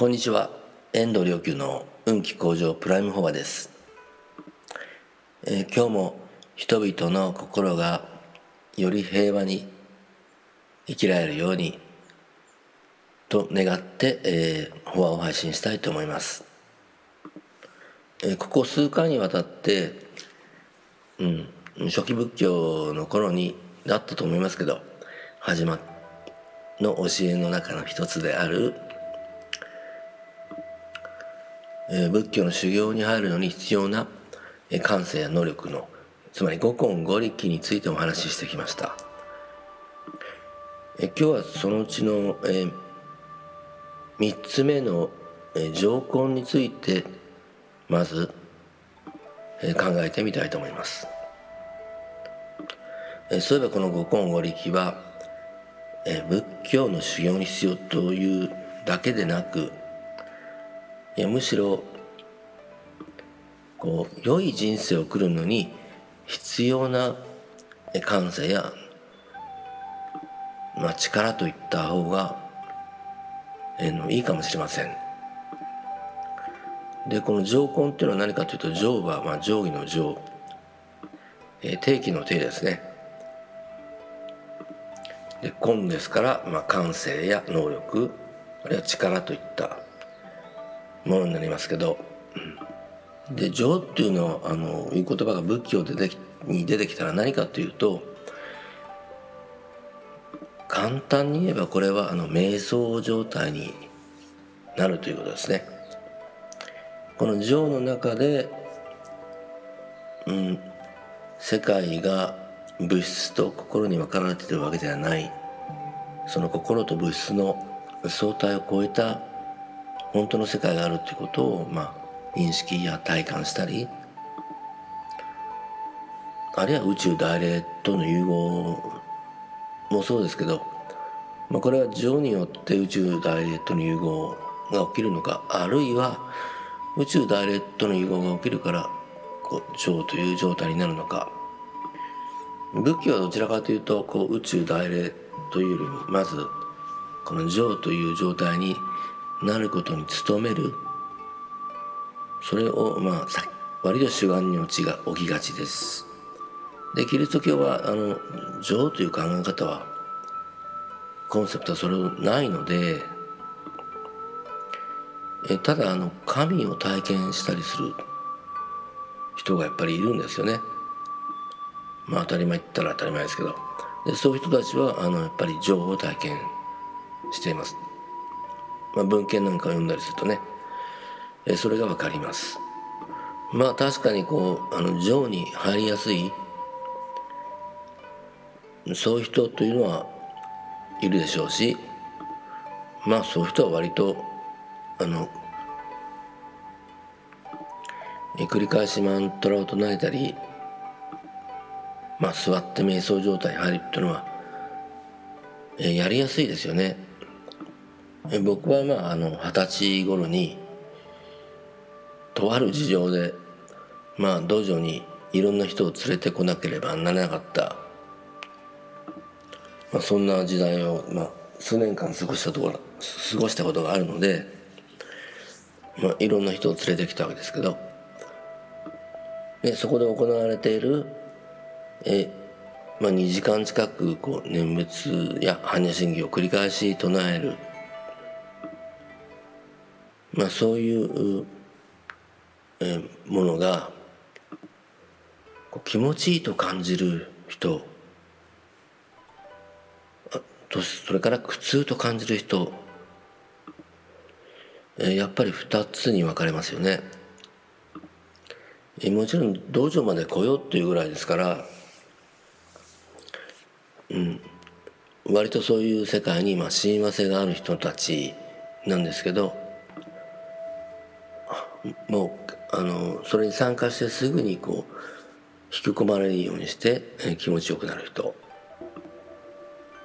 こんにちは。遠藤良久の運気向上プライムフォアです、えー、今日も人々の心がより平和に生きられるようにと願って、えー、フォアを配信したいと思います、えー、ここ数回にわたって、うん、初期仏教の頃にだったと思いますけど始まの教えの中の一つであるえー、仏教の修行に入るのに必要な、えー、感性や能力のつまり五根五力についてお話ししてきました、えー、今日はそのうちの、えー、3つ目の、えー、上根についてまず、えー、考えてみたいと思います、えー、そういえばこの五根五力は、えー、仏教の修行に必要というだけでなくやむしろこう良い人生を送るのに必要な感性や、まあ、力といった方が、えのいいかもしれません。でこの上根っていうのは何かというと上は、まあ、定規の上、えー、定期の定ですね。で根ですから、まあ、感性や能力あるいは力といったものになりますけど、で情っていうのはあのいう言葉が仏教ででに出てきたら何かというと簡単に言えばこれはあの瞑想状態になるということですね。この情の中で、うん、世界が物質と心に分かられてるわけではないその心と物質の相対を超えた本当の世界があるっていうことを、まあ、認識や体感したりあるいは宇宙大霊との融合もそうですけど、まあ、これは情によって宇宙大霊との融合が起きるのかあるいは宇宙大霊との融合が起きるからこう情という状態になるのか。仏教はどちらかというとこう宇宙大霊というよりもまずこの情という状態になることに努める？それをまあ割と主眼に落ちが起きがちです。でキリスト教はあの情という考え方はコンセプトはそれないのでえただあの神を体験したりする人がやっぱりいるんですよね。まあ当たり前言ったら当たり前ですけど。でそういう人たちはあのやっぱり情を体験しています。まあ、文献なんかを読んだりするとね、えそれが分かりますまあ確かにこうあの情に入りやすいそういう人というのはいるでしょうしまあそういう人は割とあの繰り返しマントラを唱えたりまあ座って瞑想状態に入るっていうのはやりやすいですよね。僕はまあ二十歳頃にとある事情でまあ道場にいろんな人を連れてこなければならなかった、まあ、そんな時代を、まあ、数年間過ごしたところ過ごしたことがあるので、まあ、いろんな人を連れてきたわけですけどでそこで行われているえ、まあ、2時間近くこう念仏や般若心経を繰り返し唱えるまあ、そういう、えー、ものが気持ちいいと感じる人とそれから苦痛と感じる人、えー、やっぱり2つに分かれますよね。えー、もちろん道場まで来ようっていうぐらいですから、うん、割とそういう世界にまあ親和性がある人たちなんですけどもうあのそれに参加してすぐにこう引き込まれるようにして、え気持ちよくなる人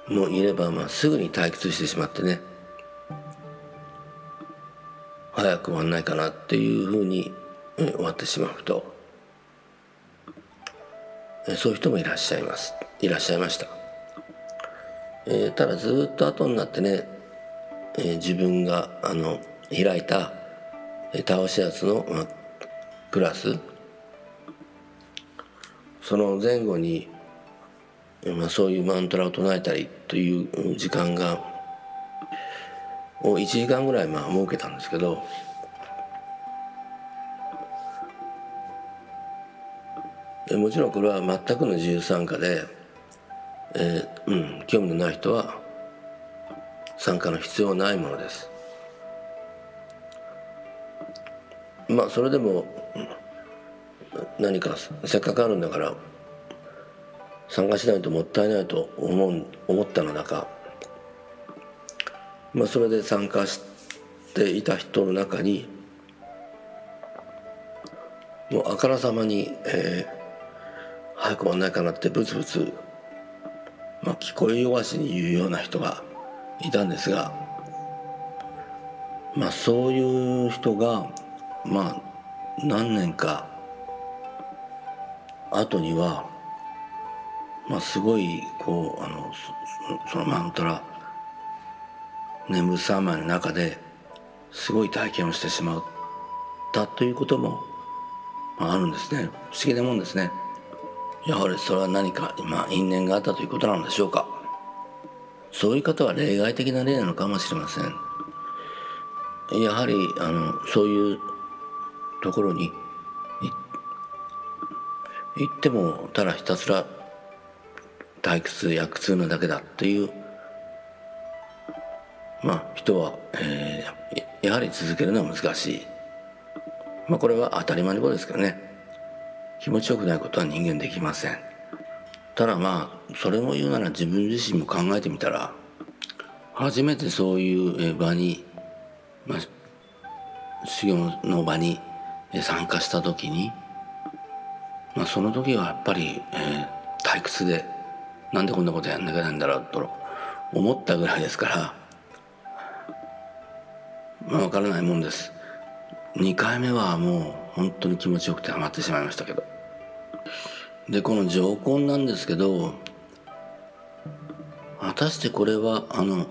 もいれば、まあ、すぐに退屈してしまってね早く終わんないかなっていうふうに、え終わってしまう人えそういう人もいらっしゃいます。いらっしゃいました、えー、ただずっと後になってね、えー、自分があの開いた倒し圧のクラス。その前後に、まあ、そういうマントラを唱えたりという時間がを1時間ぐらいまあ設けたんですけど。もちろんこれは全くの自由参加で、えー、うん、興味のない人は参加の必要ないものです。まあそれでも何かせっかくあるんだから参加しないともったいないと思う思ったのだか、まあ、それで参加していた人の中にもうあからさまに、えー、早く終わんないかなってブツブツ、まあ、聞こえ弱しに言うような人がいたんですが、まあ、そういう人がまあ何年か後にはまあすごいこうあのそのマントラ眠さまの中ですごい体験をしてしまったということも、あ、るんですね。不思議なもんですね。やはりそれは何か、まあ、因縁があったということなのでしょうか。そういう方は例外的な例なのかもしれません。やはりあのそういうところに行ってもただひたすら退屈や苦痛なだけだというまあ人は、えー、やはり続けるのは難しい。まあこれは当たり前のことですけどね。気持ちよくないことは人間できません。ただまあそれも言うなら自分自身も考えてみたら初めてそういう場に、まあ、修行の場に参加した時に、まあ、その時はやっぱり、えー、退屈でなんでこんなことやんなきゃなんだろうと思ったぐらいですから、まあ、分からないもんです。2回目はもう本当に気持ちよくてハマってしまいましたけど。でこの上根なんですけど果たしてこれはあの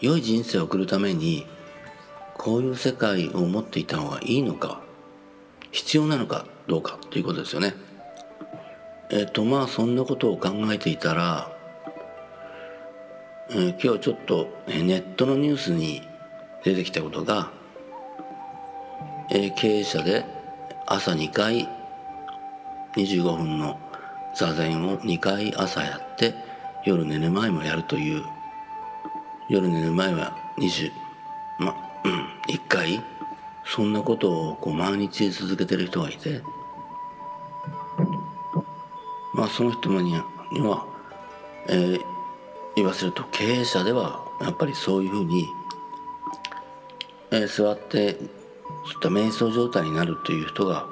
良い人生を送るためにこういう世界を持っていた方がいいのか必要なのかどうかということですよね。えっ、とまあそんなことを考えていたら、えー、今日ちょっとネットのニュースに出てきたことが、えー、経営者で朝2回25分の座禅を2回朝やって夜寝る前もやるという夜寝る前は20まあ 一回そんなことをこう毎日続けてる人がいてまあその人には、えー、言わせると経営者ではやっぱりそういうふうに、えー、座ってそういった瞑想状態になるという人が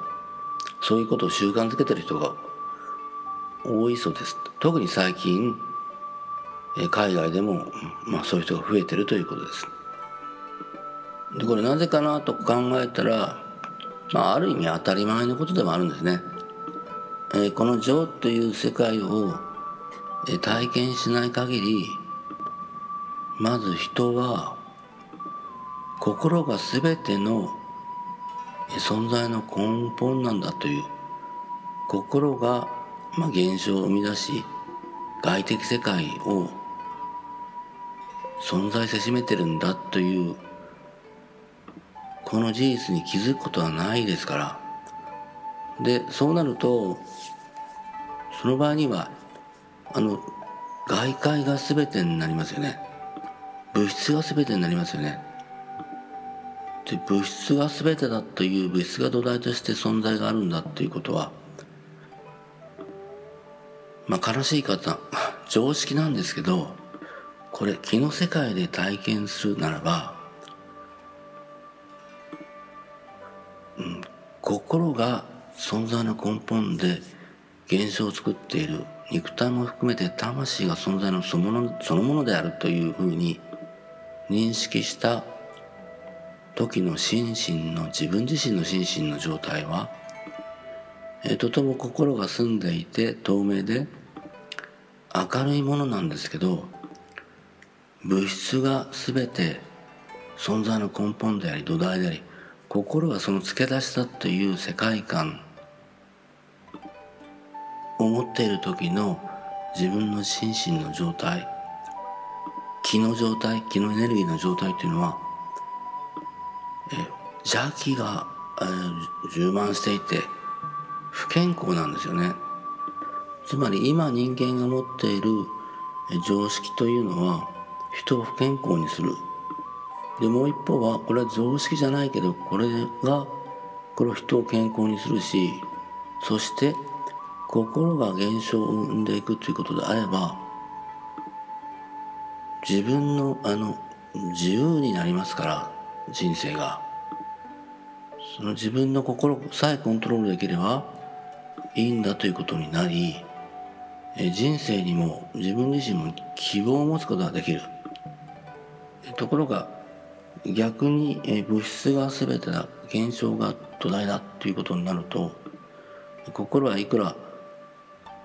そういうことを習慣づけてる人が多いそうです。特に最近海外でも、まあ、そういう人が増えてるということです。でこれなぜかなと考えたら、まあ、ある意味当たり前のことでもあるんですね。えー、この情という世界を、えー、体験しない限りまず人は心が全ての存在の根本なんだという心が、ま、現象を生み出し外的世界を存在せしめてるんだというこの事実に気づくことはないですから。でそうなるとその場合にはあの外界が全てになりますよね。物質が全てになりますよね。で物質が全てだという物質が土台として存在があるんだということはまあ悲しい方常識なんですけどこれ気の世界で体験するならば心が存在の根本で現象を作っている肉体も含めて魂が存在のそのものそのものであるというふうに認識した時の心身の自分自身の心身の状態は、えとても心が澄んでいて透明で明るいものなんですけど物質が全て存在の根本であり土台であり心がその付け出しだという世界観を持っている時の自分の心身の状態気の状態気のエネルギーの状態っていうのは邪気が、えー、充満していて不健康なんですよね。つまり今人間が持っている常識というのは人を不健康にする。でもう一方はこれは常識じゃないけどこれがこれを人を健康にするしそして心が現象を生んでいくということであれば自分のあの自由になりますから人生が。その自分の心さえコントロールできればいいんだということになり人生にも自分自身も希望を持つことができる。ところが逆に物質が全てだ現象が土台だということになると心はいくら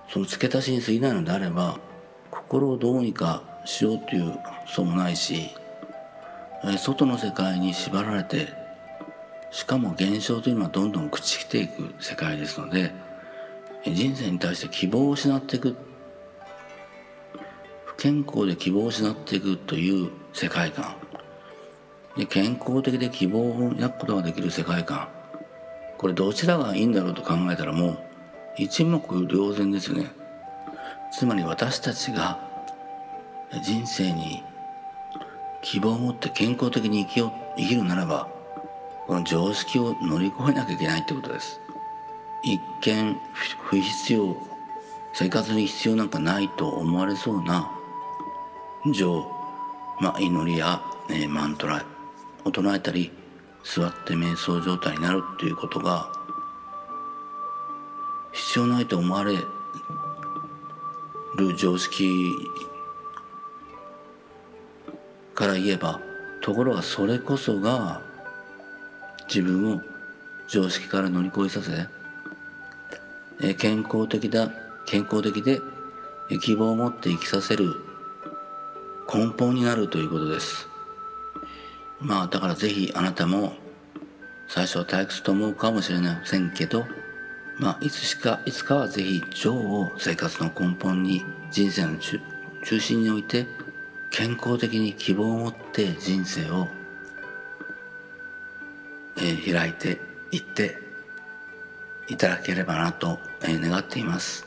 その付け足しに過ぎないのであれば心をどうにかしようというそうもないし外の世界に縛られてしかも現象というのはどんどん朽ちきていく世界ですので人生に対して希望を失っていく不健康で希望を失っていくという世界観。で健康的で希望を抱くことができる世界観。これどちらがいいんだろうと考えたらもう一目瞭然ですよね。つまり私たちが人生に希望を持って健康的に生きよう生きるならばこの常識を乗り越えなきゃいけないってことです。一見不必要生活に必要なんかないと思われそうな情、まあ、祈りや、えー、マントラを唱えたり座って瞑想状態になるっていうことが必要ないと思われる常識から言えばところがそれこそが自分を常識から乗り越えさせえ健康的だ健康的で希望を持って生きさせる根本になるということです。まあだからぜひあなたも最初は退屈と思うかもしれませんけどまあいつしかいつかはぜひ情を生活の根本に人生の中心に置いて健康的に希望を持って人生を、えー、開いていっていただければなと、えー、願っています。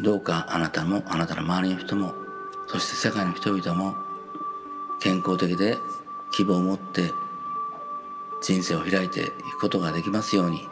どうかあなたもあなたの周りの人もそして世界の人々も健康的で希望を持って人生を開いていくことができますように。